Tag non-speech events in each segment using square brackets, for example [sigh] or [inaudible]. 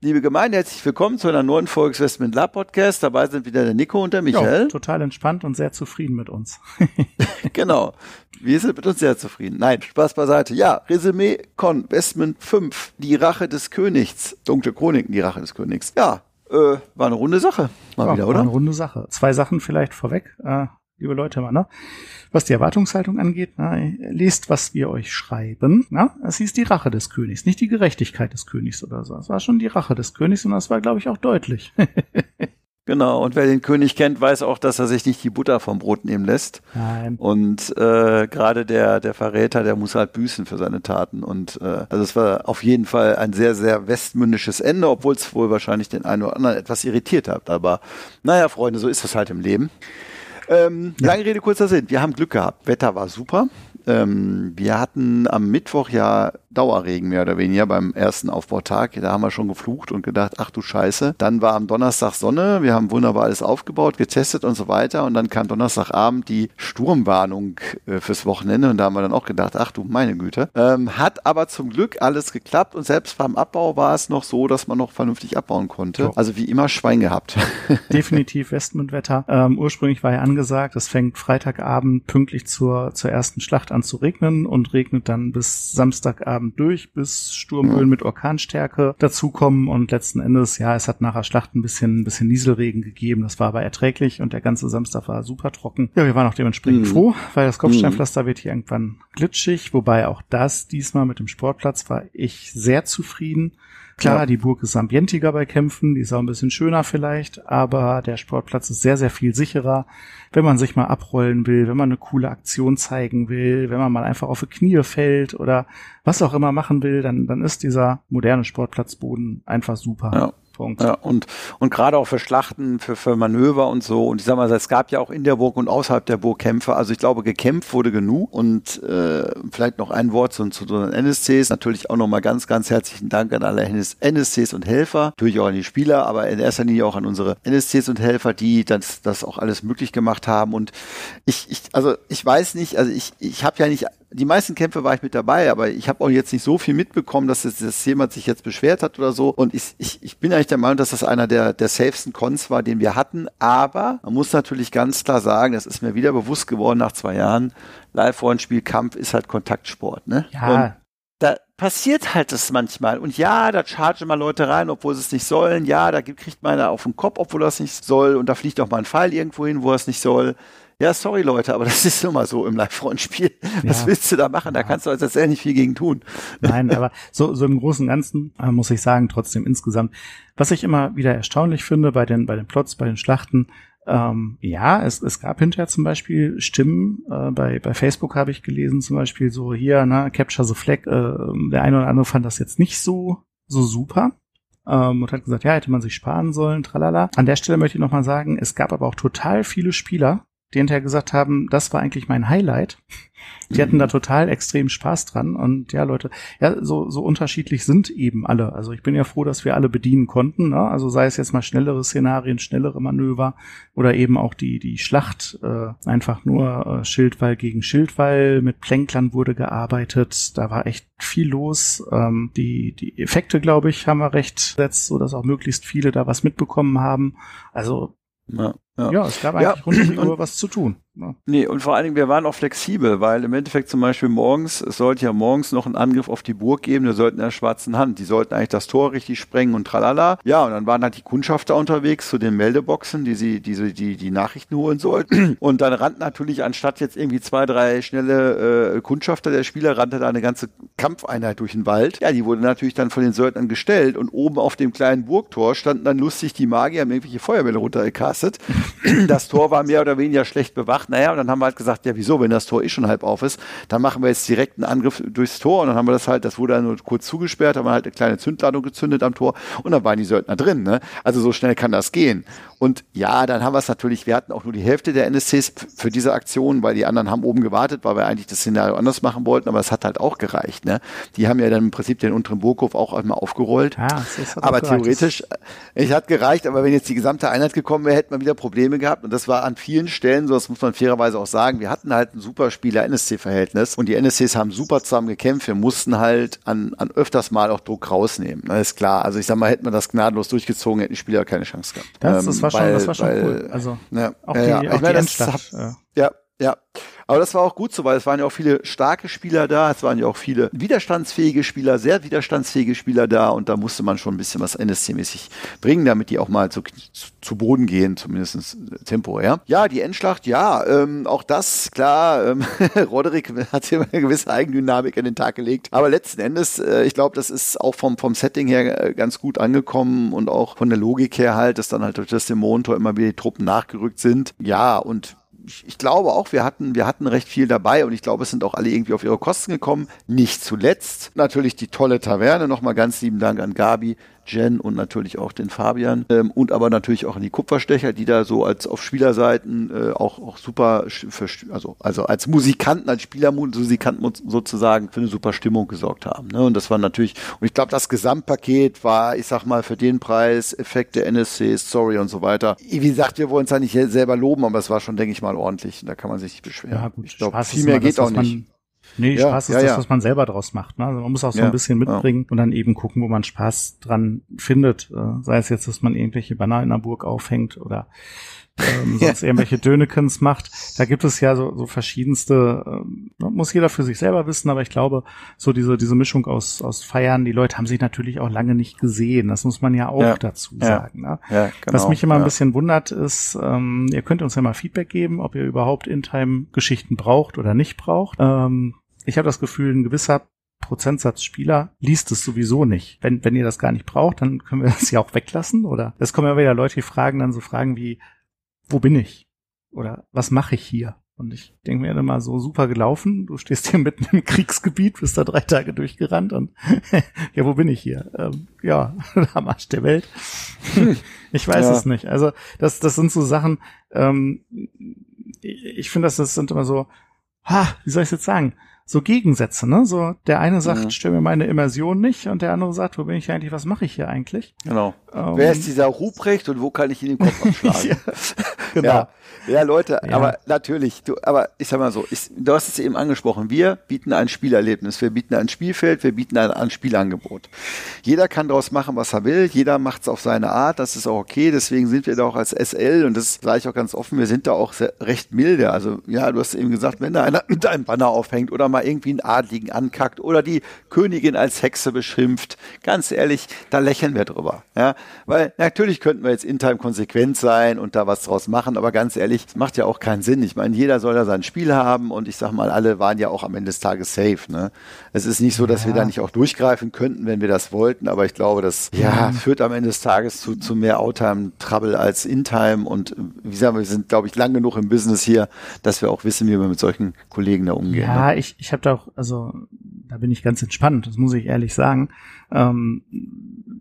Liebe Gemeinde, herzlich willkommen zu einer neuen Folge des Westman Lab Podcast. Dabei sind wieder der Nico und der Michael. Ja, total entspannt und sehr zufrieden mit uns. [laughs] genau. Wir sind mit uns sehr zufrieden. Nein, Spaß beiseite. Ja, Resümee Con Westman 5, die Rache des Königs. Dunkle Chroniken, die Rache des Königs. Ja, äh, war eine runde Sache. Mal ja, wieder, oder? War eine runde Sache. Zwei Sachen vielleicht vorweg, äh, liebe Leute, mal, ne? Was die Erwartungshaltung angeht, na, lest, was wir euch schreiben. Na? Es hieß die Rache des Königs, nicht die Gerechtigkeit des Königs oder so. Es war schon die Rache des Königs und das war, glaube ich, auch deutlich. [laughs] Genau, und wer den König kennt, weiß auch, dass er sich nicht die Butter vom Brot nehmen lässt. Nein. Und äh, gerade der, der Verräter, der muss halt büßen für seine Taten. Und äh, also es war auf jeden Fall ein sehr, sehr westmündisches Ende, obwohl es wohl wahrscheinlich den einen oder anderen etwas irritiert hat. Aber naja, Freunde, so ist das halt im Leben. Ähm, ja. Lange Rede, kurzer Sinn. Wir haben Glück gehabt. Wetter war super. Ähm, wir hatten am Mittwoch ja Dauerregen mehr oder weniger beim ersten Aufbautag. Da haben wir schon geflucht und gedacht, ach du Scheiße. Dann war am Donnerstag Sonne. Wir haben wunderbar alles aufgebaut, getestet und so weiter. Und dann kam Donnerstagabend die Sturmwarnung äh, fürs Wochenende. Und da haben wir dann auch gedacht, ach du meine Güte. Ähm, hat aber zum Glück alles geklappt. Und selbst beim Abbau war es noch so, dass man noch vernünftig abbauen konnte. Ja. Also wie immer Schwein gehabt. [laughs] Definitiv Westmundwetter. Ähm, ursprünglich war ja angesagt, es fängt Freitagabend pünktlich zur, zur ersten Schlacht an zu regnen und regnet dann bis Samstagabend Abend durch, bis Sturmböen mit Orkanstärke dazukommen und letzten Endes, ja, es hat nachher Schlacht ein bisschen, ein bisschen Nieselregen gegeben. Das war aber erträglich und der ganze Samstag war super trocken. Ja, wir waren auch dementsprechend mhm. froh, weil das Kopfsteinpflaster mhm. wird hier irgendwann glitschig, wobei auch das diesmal mit dem Sportplatz war ich sehr zufrieden. Klar, ja. die Burg ist ambientiger bei Kämpfen, die ist auch ein bisschen schöner vielleicht, aber der Sportplatz ist sehr, sehr viel sicherer, wenn man sich mal abrollen will, wenn man eine coole Aktion zeigen will, wenn man mal einfach auf die Knie fällt oder was auch immer machen will, dann, dann ist dieser moderne Sportplatzboden einfach super. Ja. Punkt. Ja, und, und gerade auch für Schlachten, für, für Manöver und so. Und ich sag mal, es gab ja auch in der Burg und außerhalb der Burg Kämpfe. Also ich glaube, gekämpft wurde genug. Und äh, vielleicht noch ein Wort zu, zu den NSCs. Natürlich auch nochmal ganz, ganz herzlichen Dank an alle NSCs und Helfer. Natürlich auch an die Spieler, aber in erster Linie auch an unsere NSCs und Helfer, die das, das auch alles möglich gemacht haben. Und ich, ich also ich weiß nicht, also ich, ich habe ja nicht die meisten Kämpfe war ich mit dabei, aber ich habe auch jetzt nicht so viel mitbekommen, dass das, das jemand sich jetzt beschwert hat oder so. Und ich, ich, ich bin eigentlich der Meinung, dass das einer der, der safesten Cons war, den wir hatten. Aber man muss natürlich ganz klar sagen, das ist mir wieder bewusst geworden nach zwei Jahren, Live-Rollenspiel-Kampf ist halt Kontaktsport. Ne? Ja. Und da passiert halt das manchmal. Und ja, da chargen mal Leute rein, obwohl sie es nicht sollen. Ja, da kriegt man einer auf den Kopf, obwohl er es nicht soll. Und da fliegt auch mal ein Pfeil irgendwo hin, wo er es nicht soll. Ja, sorry Leute, aber das ist nun mal so im Live-Rollenspiel. Was ja. willst du da machen? Da kannst du als ehrlich nicht viel gegen tun. Nein, aber so, so im Großen und Ganzen äh, muss ich sagen, trotzdem insgesamt, was ich immer wieder erstaunlich finde bei den, bei den Plots, bei den Schlachten, ähm, ja, es, es gab hinterher zum Beispiel Stimmen, äh, bei, bei Facebook habe ich gelesen, zum Beispiel so hier, ne, Capture the Flag, äh, der eine oder andere fand das jetzt nicht so, so super ähm, und hat gesagt, ja, hätte man sich sparen sollen, tralala. An der Stelle möchte ich nochmal sagen, es gab aber auch total viele Spieler, die hinterher gesagt haben, das war eigentlich mein Highlight. Die hatten da mhm. total extrem Spaß dran. Und ja, Leute, ja, so, so unterschiedlich sind eben alle. Also ich bin ja froh, dass wir alle bedienen konnten. Ne? Also sei es jetzt mal schnellere Szenarien, schnellere Manöver oder eben auch die, die Schlacht, äh, einfach nur äh, Schildwall gegen Schildwall. Mit Plänklern wurde gearbeitet. Da war echt viel los. Ähm, die, die Effekte, glaube ich, haben wir recht gesetzt, so dass auch möglichst viele da was mitbekommen haben. Also ja, ja. ja, es gab eigentlich ja. rund um die [clears throat] Uhr was zu tun. Ne? Nee, und vor allen Dingen, wir waren auch flexibel, weil im Endeffekt zum Beispiel morgens, es sollte ja morgens noch einen Angriff auf die Burg geben, wir sollten in der schwarzen Hand, die sollten eigentlich das Tor richtig sprengen und tralala. Ja, und dann waren halt die Kundschafter unterwegs zu den Meldeboxen, die sie, die, sie, die, die Nachrichten holen sollten. [clears throat] Und dann rannten natürlich anstatt jetzt irgendwie zwei, drei schnelle äh, Kundschafter der Spieler, rannte da eine ganze Kampfeinheit durch den Wald. Ja, die wurde natürlich dann von den Söldnern gestellt und oben auf dem kleinen Burgtor standen dann lustig die Magier, haben irgendwelche Feuerbälle runtergecastet. [clears throat] das Tor war mehr oder weniger schlecht bewacht. Naja, und dann haben wir halt gesagt, ja, wieso, wenn das Tor eh schon halb auf ist, dann machen wir jetzt direkt einen Angriff durchs Tor. Und dann haben wir das halt, das wurde dann nur kurz zugesperrt, haben wir halt eine kleine Zündladung gezündet am Tor und dann waren die Söldner drin. Ne? Also so schnell kann das gehen. Und ja, dann haben wir es natürlich, wir hatten auch nur die Hälfte der NSCs für diese Aktion, weil die anderen haben oben gewartet, weil wir eigentlich das Szenario anders machen wollten, aber es hat halt auch gereicht. Ne? Die haben ja dann im Prinzip den unteren Burghof auch einmal aufgerollt. Ja, aber theoretisch, es hat gereicht, aber wenn jetzt die gesamte Einheit gekommen wäre, hätten wir wieder Probleme gehabt. Und das war an vielen Stellen, so das muss man fairerweise auch sagen, wir hatten halt ein super Spieler-NSC-Verhältnis und die NSCs haben super zusammen gekämpft. Wir mussten halt an, an öfters mal auch Druck rausnehmen. Das ist klar. Also ich sag mal, hätten wir das gnadenlos durchgezogen, hätten die Spieler keine Chance gehabt. Das, das war schon, weil, das war schon weil, cool. Also ja, auch die, ja, auch ich meine, ja, aber das war auch gut so, weil es waren ja auch viele starke Spieler da, es waren ja auch viele widerstandsfähige Spieler, sehr widerstandsfähige Spieler da und da musste man schon ein bisschen was NSC-mäßig bringen, damit die auch mal zu, zu Boden gehen, zumindest temporär. Ja, die Endschlacht, ja, ähm, auch das, klar, ähm, [laughs] Roderick hat hier eine gewisse Eigendynamik an den Tag gelegt, aber letzten Endes, äh, ich glaube, das ist auch vom, vom Setting her äh, ganz gut angekommen und auch von der Logik her halt, dass dann halt durch das Dämonentor immer wieder die Truppen nachgerückt sind. Ja, und ich, ich glaube auch, wir hatten, wir hatten recht viel dabei und ich glaube, es sind auch alle irgendwie auf ihre Kosten gekommen. Nicht zuletzt natürlich die tolle Taverne. Nochmal ganz lieben Dank an Gabi, Jen und natürlich auch den Fabian ähm, und aber natürlich auch an die Kupferstecher, die da so als auf Spielerseiten äh, auch auch super für, also also als Musikanten, als Spielermusikanten sozusagen für eine super Stimmung gesorgt haben. Ne? Und das war natürlich und ich glaube, das Gesamtpaket war, ich sag mal, für den Preis Effekte, NSC, Story und so weiter. Wie gesagt, wir wollen es ja nicht selber loben, aber es war schon, denke ich mal, ordentlich. Und da kann man sich nicht beschweren. Ja, gut, ich glaube, viel mehr geht das, auch nicht. Nee, ja, Spaß ist ja, das, ja. was man selber draus macht. Ne? Also man muss auch so ein bisschen mitbringen und dann eben gucken, wo man Spaß dran findet. Äh, sei es jetzt, dass man irgendwelche Banner in der Burg aufhängt oder ähm, [laughs] sonst irgendwelche Dönekens macht. Da gibt es ja so, so verschiedenste, ähm, muss jeder für sich selber wissen, aber ich glaube, so diese, diese Mischung aus, aus Feiern, die Leute haben sich natürlich auch lange nicht gesehen. Das muss man ja auch ja. dazu sagen. Ne? Ja, genau, Was mich immer ein bisschen wundert, ist, ähm, ihr könnt uns ja mal Feedback geben, ob ihr überhaupt In-Time-Geschichten braucht oder nicht braucht. Ähm, ich habe das Gefühl, ein gewisser Prozentsatz Spieler liest es sowieso nicht. Wenn, wenn ihr das gar nicht braucht, dann können wir [laughs] das ja auch weglassen. Oder es kommen ja wieder Leute, die fragen dann so Fragen wie, wo bin ich? Oder was mache ich hier? Und ich denke mir immer so super gelaufen. Du stehst hier mitten im Kriegsgebiet, bist da drei Tage durchgerannt und [laughs] ja, wo bin ich hier? Ähm, ja, [laughs] am Arsch der Welt. ich weiß ja. es nicht. Also das, das sind so Sachen. Ähm, ich finde, das, das sind immer so. Ha, wie soll ich jetzt sagen? So Gegensätze, ne? So der eine sagt, mhm. stell mir meine Immersion nicht und der andere sagt, wo bin ich eigentlich, was mache ich hier eigentlich? Genau. Ähm, Wer ist dieser Ruprecht und wo kann ich ihn den Kopf abschlagen? [laughs] ja, genau. Ja. ja, Leute, ja. aber natürlich, du, aber ich sag mal so, ich, du hast es eben angesprochen, wir bieten ein Spielerlebnis, wir bieten ein Spielfeld, wir bieten ein, ein Spielangebot. Jeder kann daraus machen, was er will, jeder macht es auf seine Art, das ist auch okay, deswegen sind wir da auch als SL und das sage ich auch ganz offen, wir sind da auch sehr, recht milde. Also ja, du hast eben gesagt, wenn da einer dein Banner aufhängt oder mal mal irgendwie einen Adligen ankackt oder die Königin als Hexe beschimpft. Ganz ehrlich, da lächeln wir drüber. Ja, weil natürlich könnten wir jetzt in Time konsequent sein und da was draus machen, aber ganz ehrlich, es macht ja auch keinen Sinn. Ich meine, jeder soll ja sein Spiel haben und ich sag mal, alle waren ja auch am Ende des Tages safe. Ne? Es ist nicht so, dass ja. wir da nicht auch durchgreifen könnten, wenn wir das wollten, aber ich glaube, das ja, führt am Ende des Tages zu, zu mehr Outtime-Trouble als In-Time und wie sagen wir, wir sind, glaube ich, lang genug im Business hier, dass wir auch wissen, wie wir mit solchen Kollegen da umgehen. Ja, ne? ich, ich ich habe da auch, also da bin ich ganz entspannt, das muss ich ehrlich sagen. Ähm,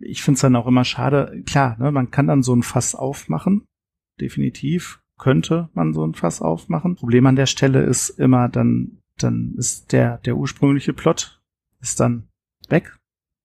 ich finde es dann auch immer schade, klar, ne, man kann dann so ein Fass aufmachen, definitiv könnte man so ein Fass aufmachen. Problem an der Stelle ist immer dann, dann ist der, der ursprüngliche Plot ist dann weg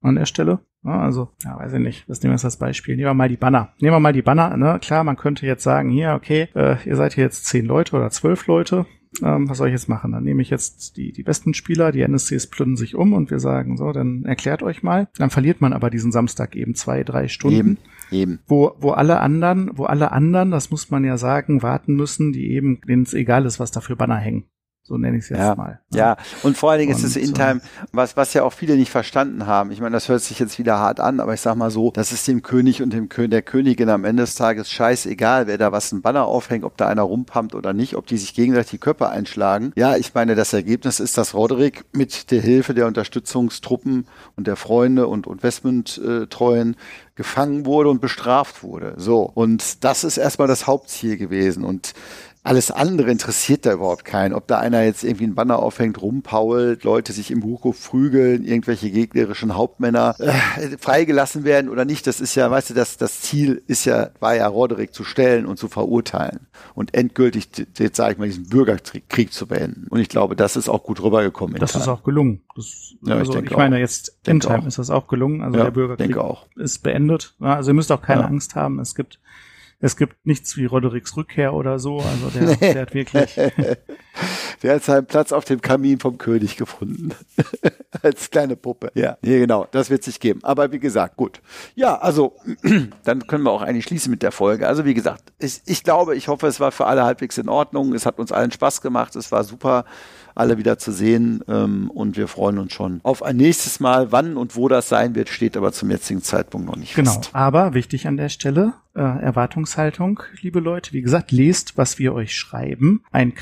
an der Stelle. Ja, also, ja, weiß ich nicht. Das nehmen wir jetzt als Beispiel. Nehmen wir mal die Banner. Nehmen wir mal die Banner. Ne? Klar, man könnte jetzt sagen, hier, okay, äh, ihr seid hier jetzt zehn Leute oder zwölf Leute ähm, was soll ich jetzt machen? Dann nehme ich jetzt die, die besten Spieler, die NSCs plündern sich um und wir sagen, so, dann erklärt euch mal. Dann verliert man aber diesen Samstag eben zwei, drei Stunden. Eben, eben. Wo, wo alle anderen, wo alle anderen, das muss man ja sagen, warten müssen, die eben, denen es egal ist, was da für Banner hängen. So nenne ich es jetzt ja, mal. Ne? Ja, und vor allen Dingen und, ist es in Time, was, was ja auch viele nicht verstanden haben. Ich meine, das hört sich jetzt wieder hart an, aber ich sag mal so, das ist dem König und dem Kö der Königin am Ende des Tages scheißegal, wer da was ein Banner aufhängt, ob da einer rumpumpt oder nicht, ob die sich gegenseitig die Köpfe einschlagen. Ja, ich meine, das Ergebnis ist, dass Roderick mit der Hilfe der Unterstützungstruppen und der Freunde und, und Westmund-Treuen gefangen wurde und bestraft wurde. So. Und das ist erstmal das Hauptziel gewesen. Und alles andere interessiert da überhaupt keinen. Ob da einer jetzt irgendwie einen Banner aufhängt, rumpault, Leute sich im Buchhof prügeln, irgendwelche gegnerischen Hauptmänner äh, freigelassen werden oder nicht, das ist ja, weißt du, das, das Ziel ist ja, war ja Roderick zu stellen und zu verurteilen und endgültig, jetzt sage ich mal, diesen Bürgerkrieg zu beenden. Und ich glaube, das ist auch gut rübergekommen. Das ist auch gelungen. Das, ja, also ich, ich meine, jetzt in Time ist das auch gelungen. Also ja, der Bürgerkrieg ist beendet. Also ihr müsst auch keine ja. Angst haben. Es gibt es gibt nichts wie Rodericks Rückkehr oder so. Also der, [laughs] der hat wirklich. [laughs] [laughs] der hat seinen Platz auf dem Kamin vom König gefunden. [laughs] Als kleine Puppe. Ja, nee, genau. Das wird sich geben. Aber wie gesagt, gut. Ja, also, [clears throat] dann können wir auch eigentlich schließen mit der Folge. Also, wie gesagt, ich, ich glaube, ich hoffe, es war für alle halbwegs in Ordnung. Es hat uns allen Spaß gemacht. Es war super alle wieder zu sehen. Ähm, und wir freuen uns schon auf ein nächstes Mal. Wann und wo das sein wird, steht aber zum jetzigen Zeitpunkt noch nicht genau. fest. Genau. Aber wichtig an der Stelle, äh, Erwartungshaltung, liebe Leute. Wie gesagt, lest, was wir euch schreiben. Ein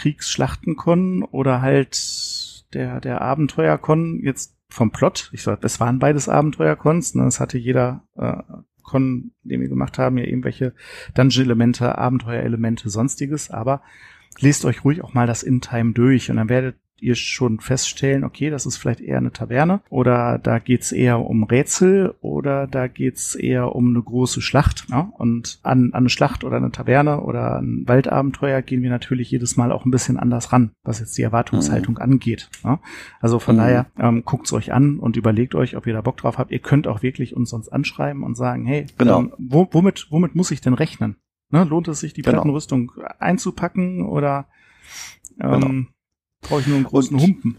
Kriegsschlachtenkon oder halt der, der Abenteuerkon jetzt vom Plot. Ich sag, es waren beides Abenteuerkons. Ne? Das hatte jeder äh, Con, den wir gemacht haben, ja irgendwelche Dungeon-Elemente, Abenteuerelemente, sonstiges. Aber lest euch ruhig auch mal das In-Time durch und dann werdet ihr schon feststellen, okay, das ist vielleicht eher eine Taverne oder da geht's eher um Rätsel oder da geht's eher um eine große Schlacht. Ne? Und an, an eine Schlacht oder eine Taverne oder ein Waldabenteuer gehen wir natürlich jedes Mal auch ein bisschen anders ran, was jetzt die Erwartungshaltung mhm. angeht. Ne? Also von mhm. daher ähm, guckt's euch an und überlegt euch, ob ihr da Bock drauf habt. Ihr könnt auch wirklich uns sonst anschreiben und sagen, hey, genau. ähm, wo, womit, womit muss ich denn rechnen? Ne? Lohnt es sich, die genau. Plattenrüstung einzupacken oder ähm, genau. Brauche ich nur einen großen Und, Humpen?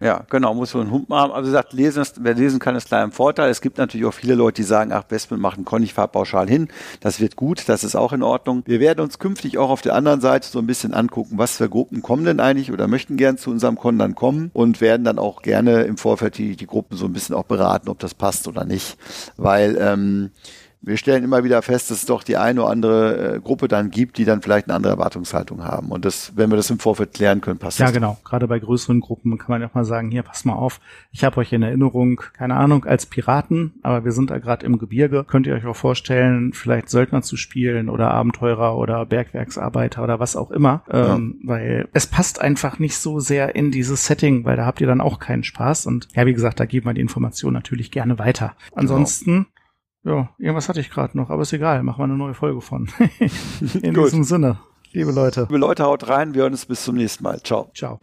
Ja, genau, muss so einen Humpen haben. Also gesagt, lesen, wer lesen kann, ist klar im Vorteil. Es gibt natürlich auch viele Leute, die sagen, ach, Westman macht einen Conny pauschal hin. Das wird gut, das ist auch in Ordnung. Wir werden uns künftig auch auf der anderen Seite so ein bisschen angucken, was für Gruppen kommen denn eigentlich oder möchten gern zu unserem Con dann kommen und werden dann auch gerne im Vorfeld die, die Gruppen so ein bisschen auch beraten, ob das passt oder nicht. Weil ähm, wir stellen immer wieder fest, dass es doch die eine oder andere äh, Gruppe dann gibt, die dann vielleicht eine andere Erwartungshaltung haben. Und das, wenn wir das im Vorfeld klären können, passt ja, das. Ja, genau. Gerade bei größeren Gruppen kann man ja auch mal sagen, hier, pass mal auf, ich habe euch in Erinnerung, keine Ahnung, als Piraten, aber wir sind da gerade im Gebirge. Könnt ihr euch auch vorstellen, vielleicht Söldner zu spielen oder Abenteurer oder Bergwerksarbeiter oder was auch immer. Ähm, ja. Weil es passt einfach nicht so sehr in dieses Setting, weil da habt ihr dann auch keinen Spaß. Und ja, wie gesagt, da geben wir die Information natürlich gerne weiter. Genau. Ansonsten ja, irgendwas hatte ich gerade noch, aber ist egal, machen wir eine neue Folge von. [laughs] In diesem Sinne, liebe Leute. Liebe Leute, haut rein, wir hören uns bis zum nächsten Mal. Ciao. Ciao.